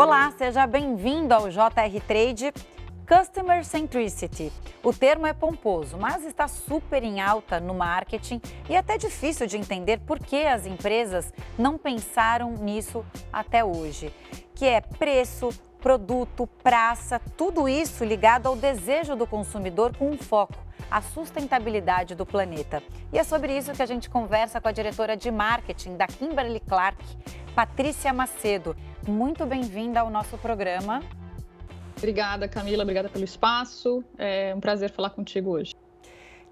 Olá, seja bem-vindo ao JR Trade Customer Centricity. O termo é pomposo, mas está super em alta no marketing e até difícil de entender por que as empresas não pensaram nisso até hoje, que é preço, produto, praça, tudo isso ligado ao desejo do consumidor com um foco, a sustentabilidade do planeta. E é sobre isso que a gente conversa com a diretora de marketing da Kimberly Clark, Patrícia Macedo. Muito bem-vinda ao nosso programa. Obrigada, Camila. Obrigada pelo espaço. É um prazer falar contigo hoje.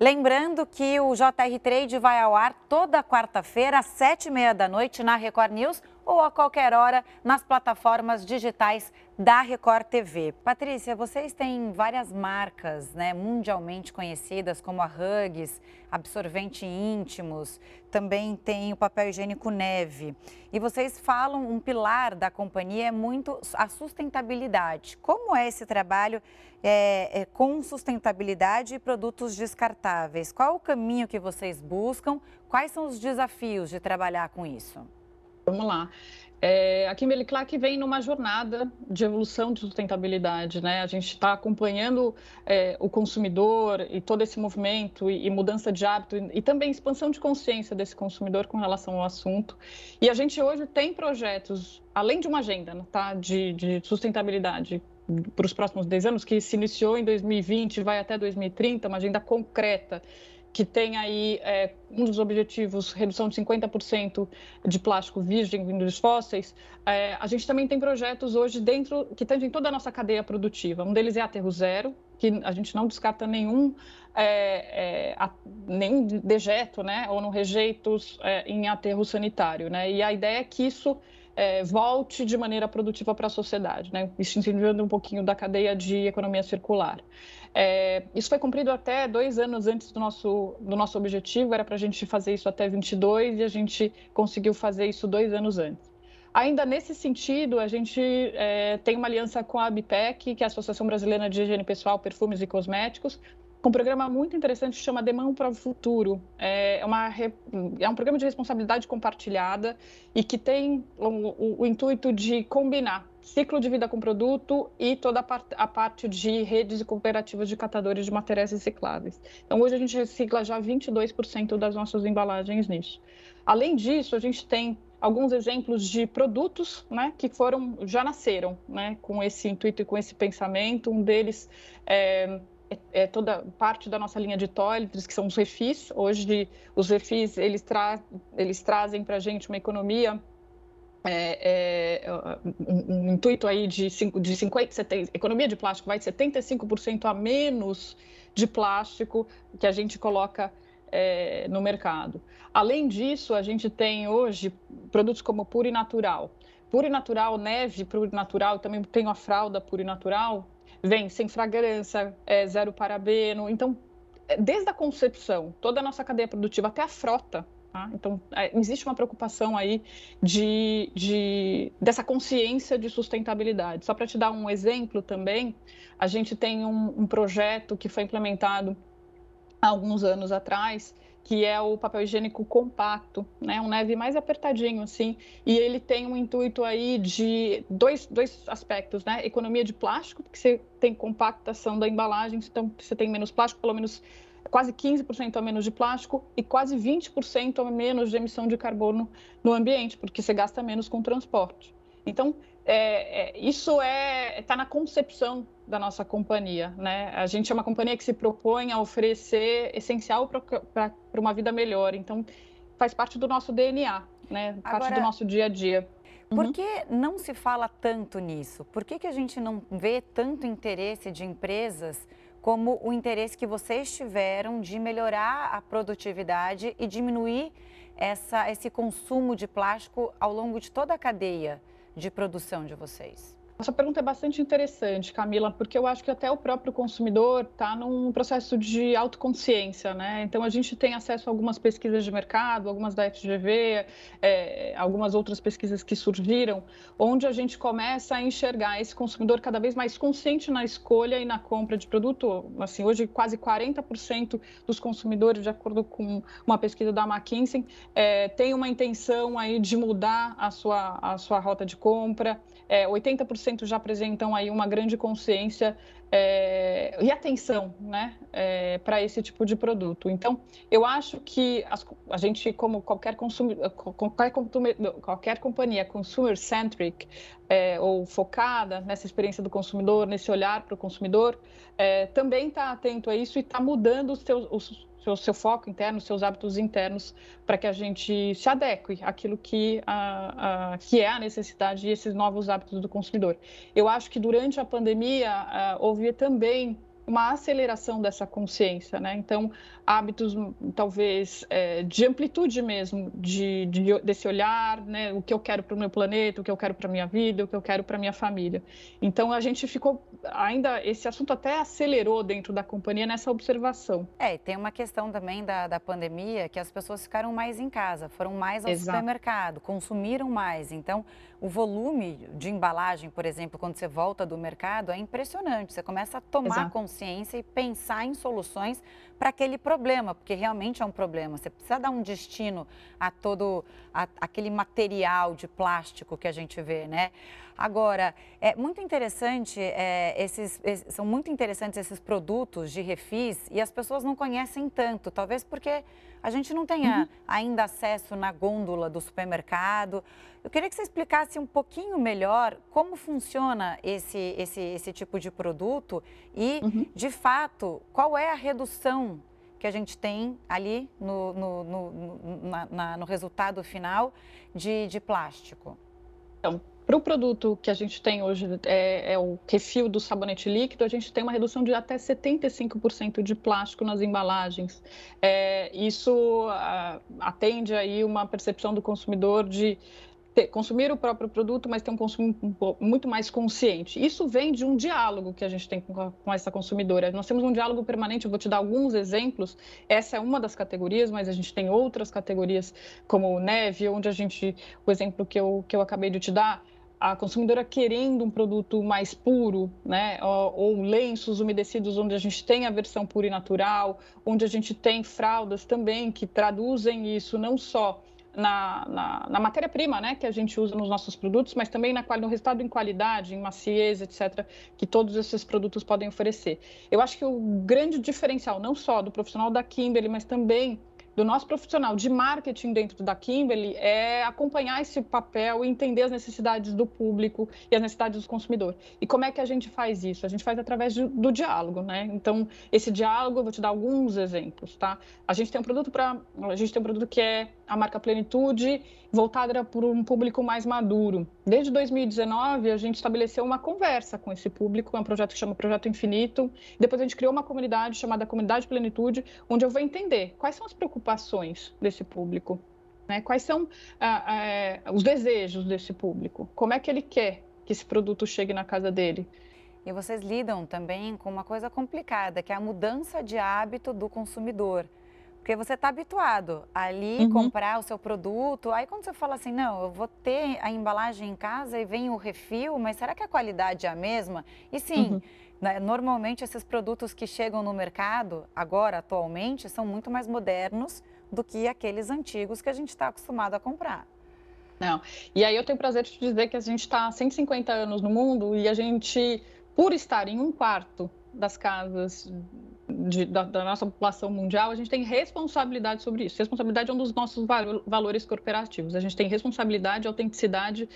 Lembrando que o JR Trade vai ao ar toda quarta-feira, às sete e meia da noite, na Record News ou a qualquer hora nas plataformas digitais da Record TV. Patrícia, vocês têm várias marcas né, mundialmente conhecidas, como a Hugs, Absorvente Íntimos, também tem o papel higiênico Neve. E vocês falam, um pilar da companhia é muito a sustentabilidade. Como é esse trabalho é, é, com sustentabilidade e produtos descartáveis? Qual o caminho que vocês buscam? Quais são os desafios de trabalhar com isso? Vamos lá. É, a Kimberly Clark vem numa jornada de evolução de sustentabilidade, né? A gente está acompanhando é, o consumidor e todo esse movimento e, e mudança de hábito e, e, também expansão de consciência desse consumidor com relação ao assunto. E a gente hoje tem projetos, além de uma agenda né, tá, de, de sustentabilidade para os próximos 10 anos, que se iniciou em 2020 vai até 2030, uma agenda concreta que tem aí é, um dos objetivos, redução de 50% de plástico virgem vindo dos fósseis, é, a gente também tem projetos hoje dentro, que tangem toda a nossa cadeia produtiva. Um deles é Aterro Zero, que a gente não descarta nenhum, é, é a, nenhum dejeto, né, ou não rejeitos é, em aterro sanitário, né, e a ideia é que isso é, volte de maneira produtiva para a sociedade, né? Isso incentivando um pouquinho da cadeia de economia circular. É, isso foi cumprido até dois anos antes do nosso, do nosso objetivo, era para a gente fazer isso até 22 e a gente conseguiu fazer isso dois anos antes. Ainda nesse sentido, a gente é, tem uma aliança com a ABPEC, que é a Associação Brasileira de Higiene Pessoal, Perfumes e Cosméticos, um programa muito interessante que chama Demão para o Futuro. É, uma, é um programa de responsabilidade compartilhada e que tem o, o, o intuito de combinar ciclo de vida com produto e toda a, part, a parte de redes e cooperativas de catadores de materiais recicláveis. Então, hoje a gente recicla já 22% das nossas embalagens nisso. Além disso, a gente tem alguns exemplos de produtos né, que foram já nasceram né, com esse intuito e com esse pensamento. Um deles é é, é, toda parte da nossa linha de toiletries, que são os refis. Hoje, os refis, eles, tra eles trazem para a gente uma economia, é, é, um, um, intuito aí de, cinco, de 50, 70, economia de plástico vai de 75% a menos de plástico que a gente coloca é, no mercado. Além disso, a gente tem hoje produtos como Pure Natural. Pure Natural, neve Pure Natural, também tem a fralda Pure Natural, vem sem fragrância, é, zero parabeno. Então, é, desde a concepção, toda a nossa cadeia produtiva, até a frota. Tá? Então, é, existe uma preocupação aí de, de, dessa consciência de sustentabilidade. Só para te dar um exemplo também, a gente tem um, um projeto que foi implementado há alguns anos atrás, que é o papel higiênico compacto, né? Um neve mais apertadinho, assim. E ele tem um intuito aí de dois, dois aspectos, né? Economia de plástico, porque você tem compactação da embalagem, então você tem menos plástico, pelo menos quase 15% a menos de plástico e quase 20% a menos de emissão de carbono no ambiente, porque você gasta menos com transporte. Então, é, é, isso é está na concepção da nossa companhia, né? A gente é uma companhia que se propõe a oferecer essencial para uma vida melhor. Então, faz parte do nosso DNA, né? Parte Agora, do nosso dia a dia. Por uhum. que não se fala tanto nisso? Por que, que a gente não vê tanto interesse de empresas como o interesse que vocês tiveram de melhorar a produtividade e diminuir essa, esse consumo de plástico ao longo de toda a cadeia? De produção de vocês? Essa pergunta é bastante interessante, Camila, porque eu acho que até o próprio consumidor está num processo de autoconsciência, né? Então a gente tem acesso a algumas pesquisas de mercado, algumas da FGV, é, algumas outras pesquisas que surgiram, onde a gente começa a enxergar esse consumidor cada vez mais consciente na escolha e na compra de produto. Assim, hoje quase 40% dos consumidores, de acordo com uma pesquisa da McKinsey, é, tem uma intenção aí de mudar a sua, a sua rota de compra. É, 80% já apresentam aí uma grande consciência é, e atenção né, é, para esse tipo de produto. Então, eu acho que as, a gente, como qualquer, consumi, qualquer, qualquer companhia consumer-centric é, ou focada nessa experiência do consumidor, nesse olhar para o consumidor, é, também está atento a isso e está mudando os seus, os, seu, seu foco interno, seus hábitos internos, para que a gente se adeque àquilo que, a, a, que é a necessidade e esses novos hábitos do consumidor. Eu acho que durante a pandemia a, houve também uma aceleração dessa consciência, né? Então, hábitos talvez é, de amplitude mesmo, de, de, desse olhar, né? O que eu quero para o meu planeta, o que eu quero para minha vida, o que eu quero para minha família. Então, a gente ficou ainda esse assunto até acelerou dentro da companhia nessa observação. É, e tem uma questão também da, da pandemia que as pessoas ficaram mais em casa, foram mais ao Exato. supermercado, consumiram mais. Então, o volume de embalagem, por exemplo, quando você volta do mercado, é impressionante. Você começa a tomar Exato. consciência e pensar em soluções para aquele problema, porque realmente é um problema. Você precisa dar um destino a todo a, aquele material de plástico que a gente vê, né? Agora, é muito interessante, é, esses, esses, são muito interessantes esses produtos de refis e as pessoas não conhecem tanto, talvez porque a gente não tenha uhum. ainda acesso na gôndola do supermercado. Eu queria que você explicasse um pouquinho melhor como funciona esse, esse, esse tipo de produto e, uhum. de fato, qual é a redução que a gente tem ali no, no, no, na, na, no resultado final de, de plástico. Então, para o produto que a gente tem hoje, é, é, o refil do sabonete líquido, a gente tem uma redução de até 75% de plástico nas embalagens. É, isso a, atende aí uma percepção do consumidor de ter, consumir o próprio produto, mas ter um consumo muito mais consciente. Isso vem de um diálogo que a gente tem com, com essa consumidora. Nós temos um diálogo permanente, eu vou te dar alguns exemplos. Essa é uma das categorias, mas a gente tem outras categorias, como neve, onde a gente, o exemplo que eu, que eu acabei de te dar, a consumidora querendo um produto mais puro, né? Ou, lenços umedecidos onde a gente tem a versão pura e natural, onde a gente tem fraldas também que traduzem isso não só na, na, na matéria-prima né, que a gente usa nos nossos produtos, mas também na, no resultado em qualidade, em maciez, etc., que todos esses produtos podem oferecer. Eu acho que o grande diferencial, não só do profissional da Kimberly, mas também do nosso profissional de marketing dentro da Kimberly é acompanhar esse papel e entender as necessidades do público e as necessidades do consumidor. E como é que a gente faz isso? A gente faz através de, do diálogo, né? Então, esse diálogo, eu vou te dar alguns exemplos, tá? A gente tem um produto para, a gente tem um produto que é a marca Plenitude, voltada para um público mais maduro. Desde 2019, a gente estabeleceu uma conversa com esse público, é um projeto que chama Projeto Infinito. Depois a gente criou uma comunidade chamada Comunidade Plenitude, onde eu vou entender quais são as preocupações desse público, né? quais são ah, ah, os desejos desse público, como é que ele quer que esse produto chegue na casa dele. E vocês lidam também com uma coisa complicada, que é a mudança de hábito do consumidor. Porque você está habituado ali uhum. comprar o seu produto. Aí quando você fala assim, não, eu vou ter a embalagem em casa e vem o refil, mas será que a qualidade é a mesma? E sim, uhum. né, normalmente esses produtos que chegam no mercado agora, atualmente, são muito mais modernos do que aqueles antigos que a gente está acostumado a comprar. Não. E aí eu tenho o prazer de te dizer que a gente está há 150 anos no mundo e a gente, por estar em um quarto das casas de, da, da, nossa população mundial, a gente tem responsabilidade sobre isso. Responsabilidade é um dos nossos valores corporativos. A gente tem responsabilidade, autenticidade,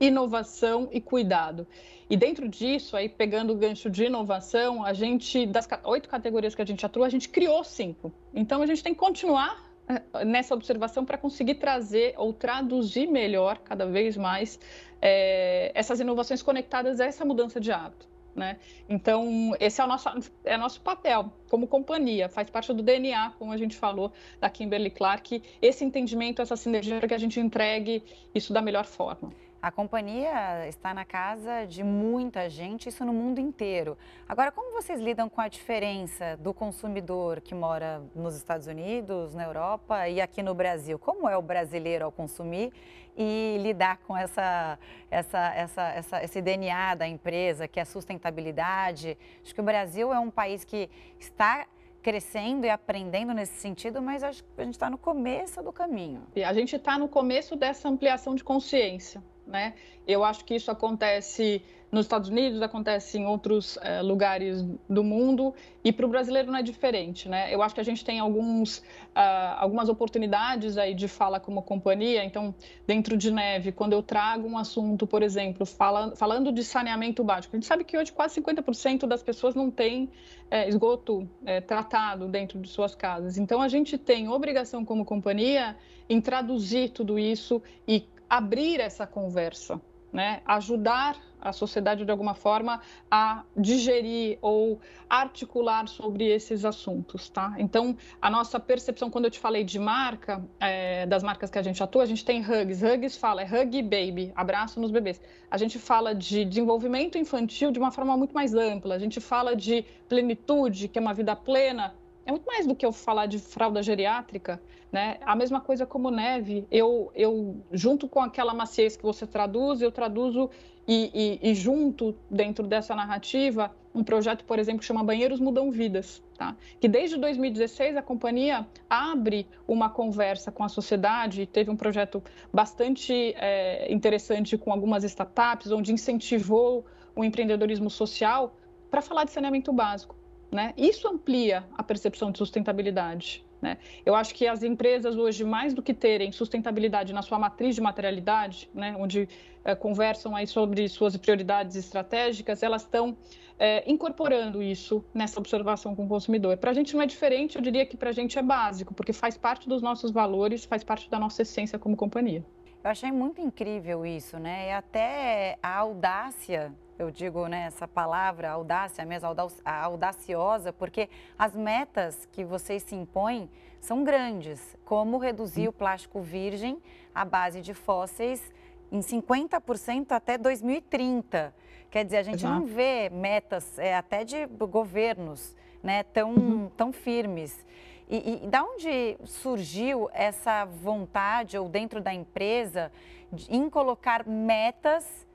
inovação e cuidado. E dentro disso, aí pegando o gancho de inovação, a gente, das oito categorias que a gente atua, a gente criou cinco. Então, a gente tem que continuar eh, nessa observação para conseguir trazer ou traduzir melhor, cada vez mais, é, essas inovações conectadas a essa mudança de hábito. Né? Então, esse é o nosso, é nosso papel como companhia, faz parte do DNA, como a gente falou, da Kimberly Clark, esse entendimento, essa sinergia para que a gente entregue isso da melhor forma. A companhia está na casa de muita gente, isso no mundo inteiro. Agora, como vocês lidam com a diferença do consumidor que mora nos Estados Unidos, na Europa e aqui no Brasil? Como é o brasileiro ao consumir e lidar com essa, essa, essa, essa, esse DNA da empresa, que é a sustentabilidade? Acho que o Brasil é um país que está crescendo e aprendendo nesse sentido, mas a gente está no começo do caminho. A gente está no começo dessa ampliação de consciência né? Eu acho que isso acontece nos Estados Unidos, acontece em outros é, lugares do mundo e para o brasileiro não é diferente, né? Eu acho que a gente tem alguns, uh, algumas oportunidades aí de fala como companhia. Então, dentro de Neve, quando eu trago um assunto, por exemplo, fala, falando de saneamento básico, a gente sabe que hoje quase 50% das pessoas não têm é, esgoto é, tratado dentro de suas casas. Então, a gente tem obrigação como companhia em traduzir tudo isso e abrir essa conversa, né? ajudar a sociedade de alguma forma a digerir ou articular sobre esses assuntos, tá? Então, a nossa percepção, quando eu te falei de marca, é, das marcas que a gente atua, a gente tem Hugs. Hugs fala, é Hug Baby, abraço nos bebês. A gente fala de desenvolvimento infantil de uma forma muito mais ampla. A gente fala de plenitude, que é uma vida plena, é muito mais do que eu falar de fralda geriátrica, né? A mesma coisa como neve, eu, eu junto com aquela maciez que você traduz, eu traduzo e, e, e junto dentro dessa narrativa um projeto, por exemplo, que chama Banheiros Mudam Vidas, tá? Que desde 2016 a companhia abre uma conversa com a sociedade, teve um projeto bastante é, interessante com algumas startups, onde incentivou o empreendedorismo social para falar de saneamento básico. Né? Isso amplia a percepção de sustentabilidade. Né? Eu acho que as empresas hoje, mais do que terem sustentabilidade na sua matriz de materialidade, né, onde é, conversam aí sobre suas prioridades estratégicas, elas estão é, incorporando isso nessa observação com o consumidor. Para a gente não é diferente, eu diria que para a gente é básico, porque faz parte dos nossos valores, faz parte da nossa essência como companhia. Eu achei muito incrível isso, né? E até a audácia eu digo né, essa palavra, audácia mesmo, audaciosa, porque as metas que vocês se impõem são grandes, como reduzir o plástico virgem à base de fósseis em 50% até 2030. Quer dizer, a gente Exato. não vê metas é, até de governos né, tão, uhum. tão firmes. E, e da onde surgiu essa vontade, ou dentro da empresa, de, em colocar metas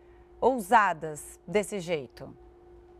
ousadas desse jeito?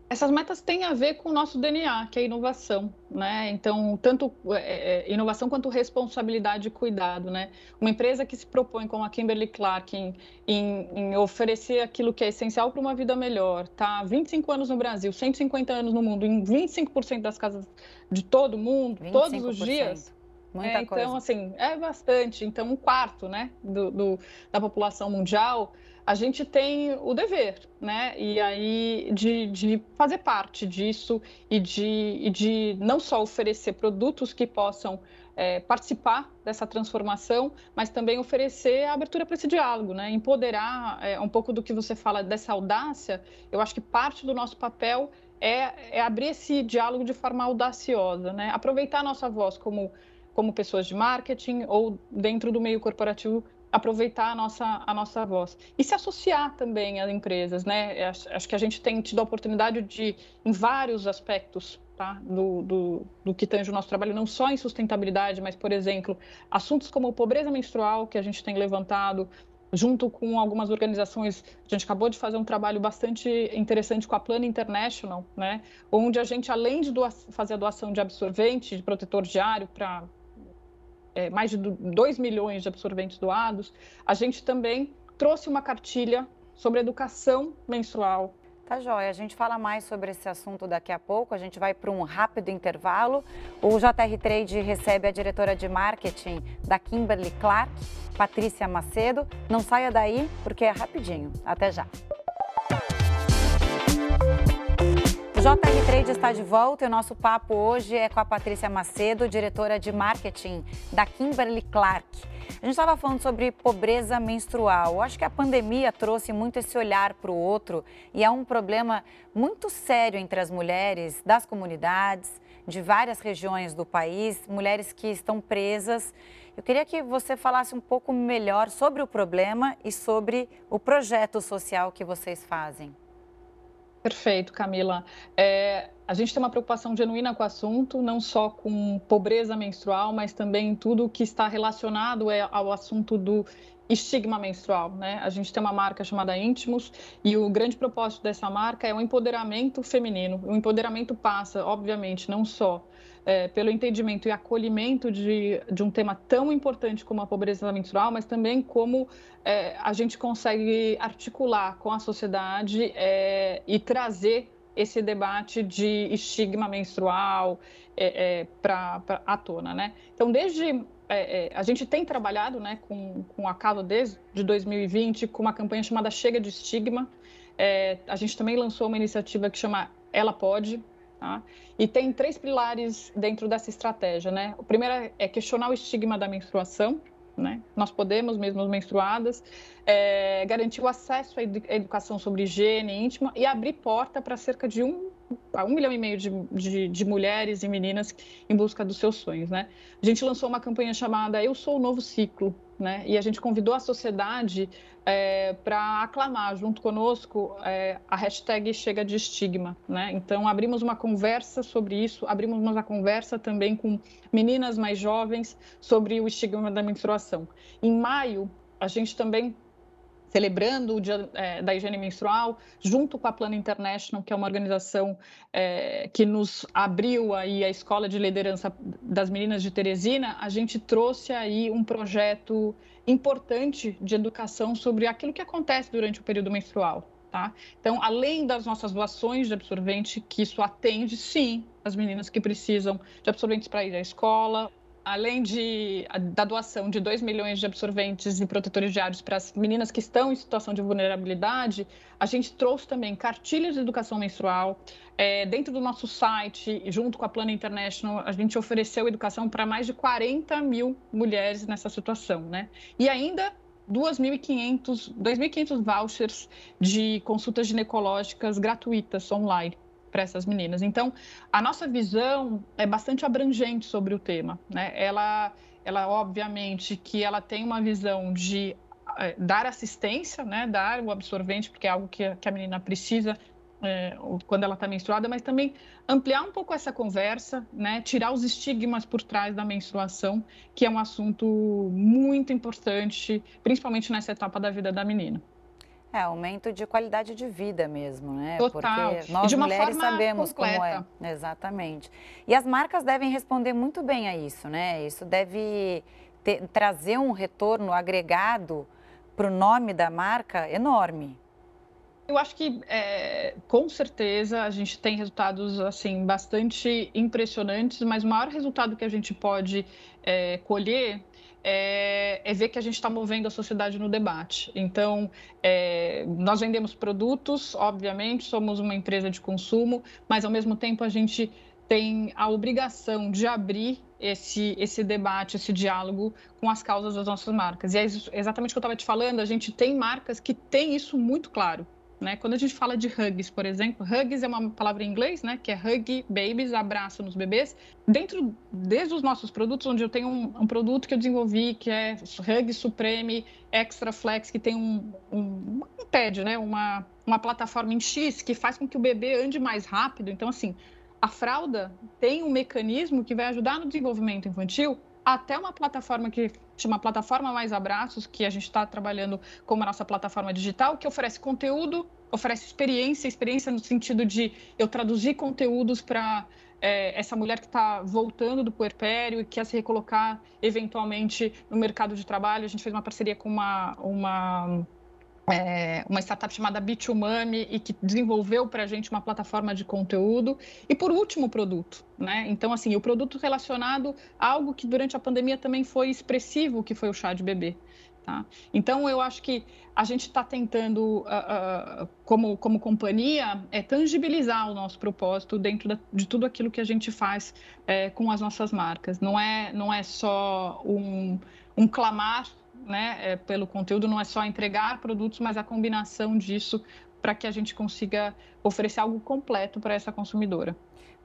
Essas metas têm a ver com o nosso DNA, que é inovação, né? Então, tanto é, é, inovação quanto responsabilidade e cuidado, né? Uma empresa que se propõe, como a Kimberly Clark, em, em, em oferecer aquilo que é essencial para uma vida melhor, tá? 25 anos no Brasil, 150 anos no mundo, em 25% das casas de todo mundo, 25%. todos os dias. Muita é, então, coisa. assim, é bastante. Então, um quarto, né, do, do da população mundial a gente tem o dever, né? E aí de, de fazer parte disso e de, e de não só oferecer produtos que possam é, participar dessa transformação, mas também oferecer a abertura para esse diálogo, né? Empoderar é, um pouco do que você fala dessa audácia. Eu acho que parte do nosso papel é, é abrir esse diálogo de forma audaciosa, né? Aproveitar a nossa voz como como pessoas de marketing ou dentro do meio corporativo aproveitar a nossa, a nossa voz. E se associar também às empresas, né? Acho que a gente tem tido a oportunidade de, em vários aspectos, tá? do, do, do que tange o nosso trabalho, não só em sustentabilidade, mas, por exemplo, assuntos como pobreza menstrual, que a gente tem levantado, junto com algumas organizações, a gente acabou de fazer um trabalho bastante interessante com a Plana International, né? onde a gente, além de doa fazer a doação de absorvente, de protetor diário para é, mais de 2 milhões de absorventes doados, a gente também trouxe uma cartilha sobre educação menstrual. Tá joia, a gente fala mais sobre esse assunto daqui a pouco, a gente vai para um rápido intervalo. O JR Trade recebe a diretora de marketing da Kimberly Clark, Patrícia Macedo. Não saia daí, porque é rapidinho. Até já. JR Trade está de volta e o nosso papo hoje é com a Patrícia Macedo, diretora de marketing da Kimberly Clark. A gente estava falando sobre pobreza menstrual. Eu acho que a pandemia trouxe muito esse olhar para o outro e é um problema muito sério entre as mulheres das comunidades, de várias regiões do país, mulheres que estão presas Eu queria que você falasse um pouco melhor sobre o problema e sobre o projeto social que vocês fazem. Perfeito, Camila. É, a gente tem uma preocupação genuína com o assunto, não só com pobreza menstrual, mas também tudo que está relacionado é, ao assunto do estigma menstrual, né? A gente tem uma marca chamada Íntimos e o grande propósito dessa marca é o empoderamento feminino. O empoderamento passa, obviamente, não só é, pelo entendimento e acolhimento de, de um tema tão importante como a pobreza menstrual, mas também como é, a gente consegue articular com a sociedade é, e trazer esse debate de estigma menstrual é, é, para à tona, né? Então, desde é, é, a gente tem trabalhado né, com, com a Calo desde de 2020 com uma campanha chamada Chega de Estigma. A gente também lançou uma iniciativa que chama Ela Pode. Tá? E tem três pilares dentro dessa estratégia. Né? O primeiro é questionar o estigma da menstruação. Né? Nós podemos, mesmo menstruadas, é, garantir o acesso à educação sobre higiene íntima e abrir porta para cerca de um a um milhão e meio de, de, de, mulheres e meninas em busca dos seus sonhos, né? A gente lançou uma campanha chamada Eu Sou o Novo Ciclo, né? E a gente convidou a sociedade é, para aclamar junto conosco é, a hashtag Chega de Estigma, né? Então abrimos uma conversa sobre isso, abrimos uma conversa também com meninas mais jovens sobre o estigma da menstruação. Em maio a gente também celebrando o Dia é, da Higiene Menstrual, junto com a Plano International, que é uma organização é, que nos abriu aí a Escola de Liderança das Meninas de Teresina, a gente trouxe aí um projeto importante de educação sobre aquilo que acontece durante o período menstrual. Tá? Então, além das nossas doações de absorvente, que isso atende, sim, as meninas que precisam de absorventes para ir à escola, além de, da doação de 2 milhões de absorventes e protetores diários para as meninas que estão em situação de vulnerabilidade, a gente trouxe também cartilhas de educação menstrual. É, dentro do nosso site, junto com a Plana International, a gente ofereceu educação para mais de 40 mil mulheres nessa situação. Né? E ainda 2.500 vouchers de consultas ginecológicas gratuitas online para essas meninas. Então, a nossa visão é bastante abrangente sobre o tema. Né? Ela, ela, obviamente, que ela tem uma visão de é, dar assistência, né? dar o absorvente, porque é algo que, que a menina precisa é, quando ela está menstruada, mas também ampliar um pouco essa conversa, né? tirar os estigmas por trás da menstruação, que é um assunto muito importante, principalmente nessa etapa da vida da menina. É, aumento de qualidade de vida mesmo, né? Total. Porque nós mulheres sabemos completa. como é. Exatamente. E as marcas devem responder muito bem a isso, né? Isso deve ter, trazer um retorno agregado para o nome da marca enorme. Eu acho que, é, com certeza, a gente tem resultados assim bastante impressionantes, mas o maior resultado que a gente pode é, colher é, é, ver que a gente está movendo a sociedade no debate. Então, é, nós vendemos produtos, obviamente, somos uma empresa de consumo, mas ao mesmo tempo a gente tem a obrigação de abrir esse, esse debate, esse diálogo com as causas das nossas marcas. E é exatamente o que eu estava te falando, a gente tem marcas que têm isso muito claro. Né? Quando a gente fala de hugs, por exemplo, hugs é uma palavra em inglês, né? Que é hug babies, abraço nos bebês. Dentro, desde os nossos produtos, onde eu tenho um, um produto que eu desenvolvi, que é Hug Supreme Extra Flex, que tem um, um, um pad, né? Uma, uma plataforma em X que faz com que o bebê ande mais rápido. Então, assim, a fralda tem um mecanismo que vai ajudar no desenvolvimento infantil até uma plataforma que chama Plataforma Mais Abraços, que a gente está trabalhando como a nossa plataforma digital, que oferece conteúdo, oferece experiência, experiência no sentido de eu traduzir conteúdos para é, essa mulher que está voltando do puerpério e quer se recolocar eventualmente no mercado de trabalho. A gente fez uma parceria com uma, uma é, uma startup chamada Bitumami e que desenvolveu para a gente uma plataforma de conteúdo. E por último, o produto. Né? Então, assim, o produto relacionado a algo que durante a pandemia também foi expressivo, que foi o chá de bebê. Tá? Então, eu acho que a gente está tentando, uh, uh, como, como companhia, é, tangibilizar o nosso propósito dentro da, de tudo aquilo que a gente faz é, com as nossas marcas. Não é, não é só um, um clamar né, é, pelo conteúdo não é só entregar produtos, mas a combinação disso para que a gente consiga oferecer algo completo para essa consumidora.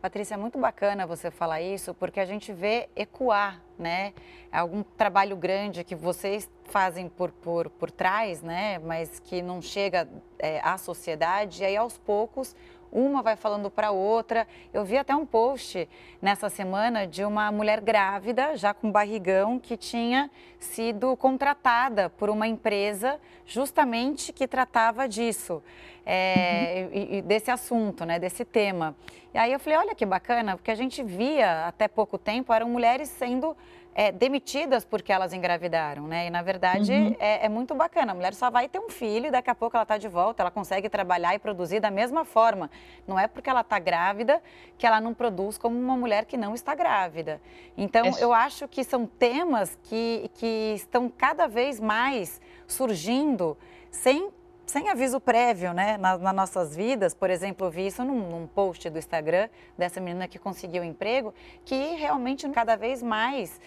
Patrícia, é muito bacana você falar isso, porque a gente vê ecoar, né? Algum trabalho grande que vocês fazem por, por, por trás, né? Mas que não chega é, à sociedade, e aí aos poucos uma vai falando para outra. Eu vi até um post nessa semana de uma mulher grávida, já com barrigão, que tinha sido contratada por uma empresa justamente que tratava disso, é, uhum. e, e desse assunto, né, desse tema. E aí eu falei, olha que bacana, porque a gente via até pouco tempo, eram mulheres sendo é, demitidas porque elas engravidaram, né? E na verdade uhum. é, é, muito bacana. A mulher só vai ter um filho e daqui a pouco ela está de volta, ela consegue trabalhar e produzir da mesma forma. Não é porque ela está grávida que ela não produz como uma mulher que não está grávida. Então é... eu acho que são temas que, que estão cada vez mais surgindo sem sem aviso prévio, né, nas, nas, nossas vidas. Por exemplo, eu vi isso num, num, post do Instagram dessa menina que conseguiu emprego, que realmente cada vez mais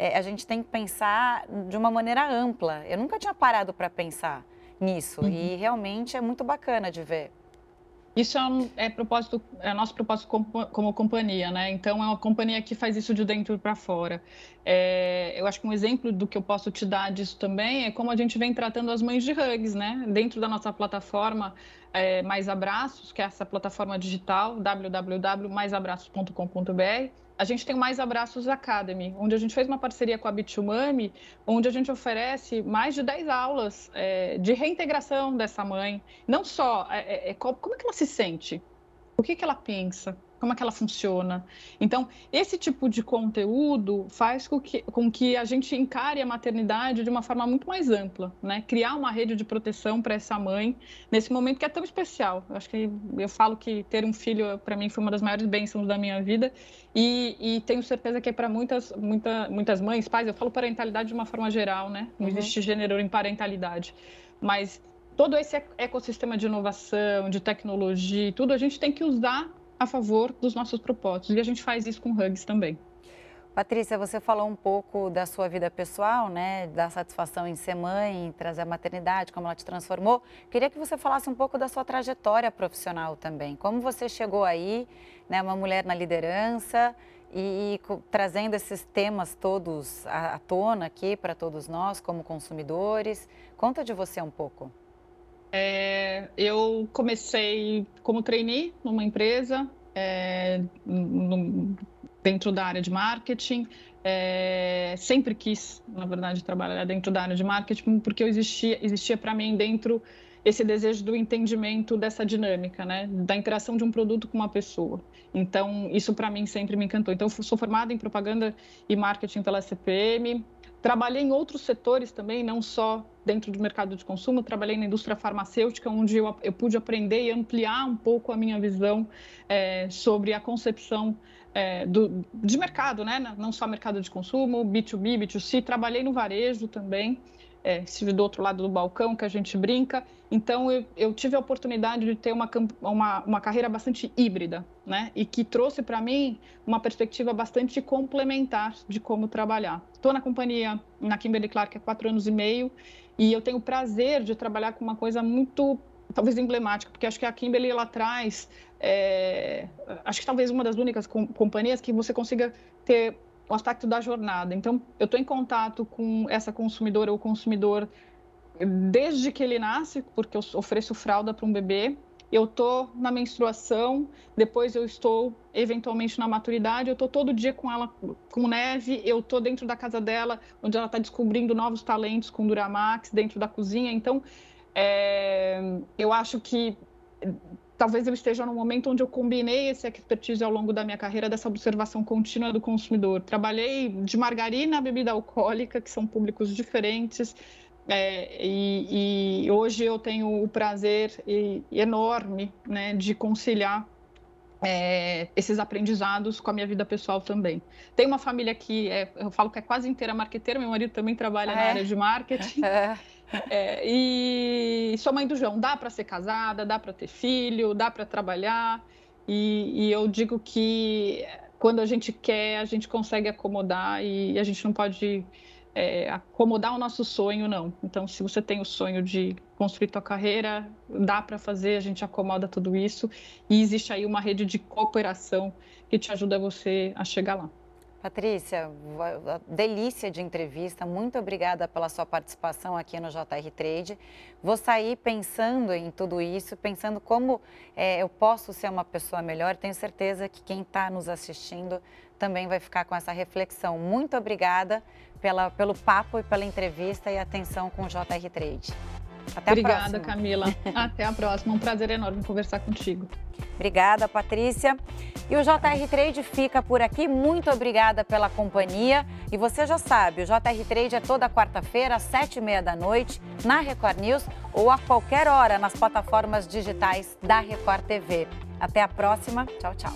é, a gente tem que pensar de uma maneira ampla. Eu nunca tinha parado para pensar nisso uhum. e realmente é muito bacana de ver. Isso é, um, é, propósito, é nosso propósito como, como, companhia, né? Então, é uma companhia que faz isso de dentro para fora. É, eu acho que um exemplo do que eu posso te dar disso também é como a gente vem tratando as mães de hugs, né? Dentro da nossa plataforma é, Mais Abraços, que é essa plataforma digital, www.maisabraços.com.br, a gente tem Mais Abraços Academy, onde a gente fez uma parceria com a Bitumami, onde a gente oferece mais de 10 aulas é, de reintegração dessa mãe. Não só é, é, é como é que ela se sente, o que, que ela pensa, como é que ela funciona. Então, esse tipo de conteúdo faz com que, com que a gente encare a maternidade de uma forma muito mais ampla, né? Criar uma rede de proteção para essa mãe nesse momento que é tão especial. Eu acho que eu falo que ter um filho para mim foi uma das maiores bênçãos da minha vida e, e tenho certeza que é para muitas, muita, muitas mães, pais. Eu falo parentalidade de uma forma geral, né? Não uhum. existe gênero em parentalidade, mas todo esse ecossistema de inovação, de tecnologia, tudo a gente tem que usar a favor dos nossos propósitos. E a gente faz isso com Hugs também. Patrícia, você falou um pouco da sua vida pessoal, né? Da satisfação em ser mãe, em trazer a maternidade, como ela te transformou. Queria que você falasse um pouco da sua trajetória profissional também. Como você chegou aí, né? Uma mulher na liderança e, e trazendo esses temas todos à, à tona aqui para todos nós, como consumidores. Conta de você um pouco. É, eu comecei como trainee numa empresa, é, no, dentro da área de marketing. É, sempre quis, na verdade, trabalhar dentro da área de marketing, porque existia, existia para mim dentro esse desejo do entendimento dessa dinâmica, né, da interação de um produto com uma pessoa. Então, isso para mim sempre me encantou. Então, eu sou formada em propaganda e marketing pela CPM, Trabalhei em outros setores também, não só dentro do mercado de consumo, trabalhei na indústria farmacêutica, onde eu, eu pude aprender e ampliar um pouco a minha visão é, sobre a concepção é, do, de mercado, né? não só mercado de consumo, B2B, B2C. Trabalhei no varejo também, é, estive do outro lado do balcão, que a gente brinca. Então, eu, eu tive a oportunidade de ter uma, uma, uma carreira bastante híbrida, né? E que trouxe para mim uma perspectiva bastante complementar de como trabalhar. Estou na companhia, na Kimberly Clark, há quatro anos e meio, e eu tenho o prazer de trabalhar com uma coisa muito talvez emblemática, porque acho que a Kimberly ela traz, é, acho que talvez uma das únicas com, companhias que você consiga ter o aspecto da jornada. Então, eu estou em contato com essa consumidora ou consumidor desde que ele nasce, porque eu ofereço fralda para um bebê. Eu estou na menstruação, depois eu estou eventualmente na maturidade, eu estou todo dia com ela com neve, eu estou dentro da casa dela, onde ela está descobrindo novos talentos com Duramax, dentro da cozinha. Então, é, eu acho que talvez eu esteja no momento onde eu combinei esse expertise ao longo da minha carreira dessa observação contínua do consumidor. Trabalhei de margarina a bebida alcoólica, que são públicos diferentes, é, e, e, hoje eu tenho o prazer e, enorme né, de conciliar é, esses aprendizados com a minha vida pessoal também. Tem uma família que é, eu falo que é quase inteira marqueteira, meu marido também trabalha na é. área de marketing. É. E sou mãe do João, dá para ser casada, dá para ter filho, dá para trabalhar. E, e, eu digo que quando a gente quer, a gente consegue acomodar e a gente não pode é, acomodar o nosso sonho, não. Então, se você tem o sonho de construir tua carreira, dá para fazer, a gente acomoda tudo isso e existe aí uma rede de cooperação que te ajuda você a chegar lá. Patrícia, delícia de entrevista. Muito obrigada pela sua participação aqui no JR Trade. Vou sair pensando em tudo isso, pensando como é, eu posso ser uma pessoa melhor. Tenho certeza que quem está nos assistindo também vai ficar com essa reflexão. Muito obrigada pela, pelo papo e pela entrevista e atenção com o JR Trade. Até Obrigada, a próxima. Camila. Até a próxima. Um prazer enorme conversar contigo. Obrigada, Patrícia. E o JR Trade fica por aqui. Muito obrigada pela companhia. E você já sabe, o JR Trade é toda quarta-feira, às sete e meia da noite, na Record News ou a qualquer hora nas plataformas digitais da Record TV. Até a próxima. Tchau, tchau.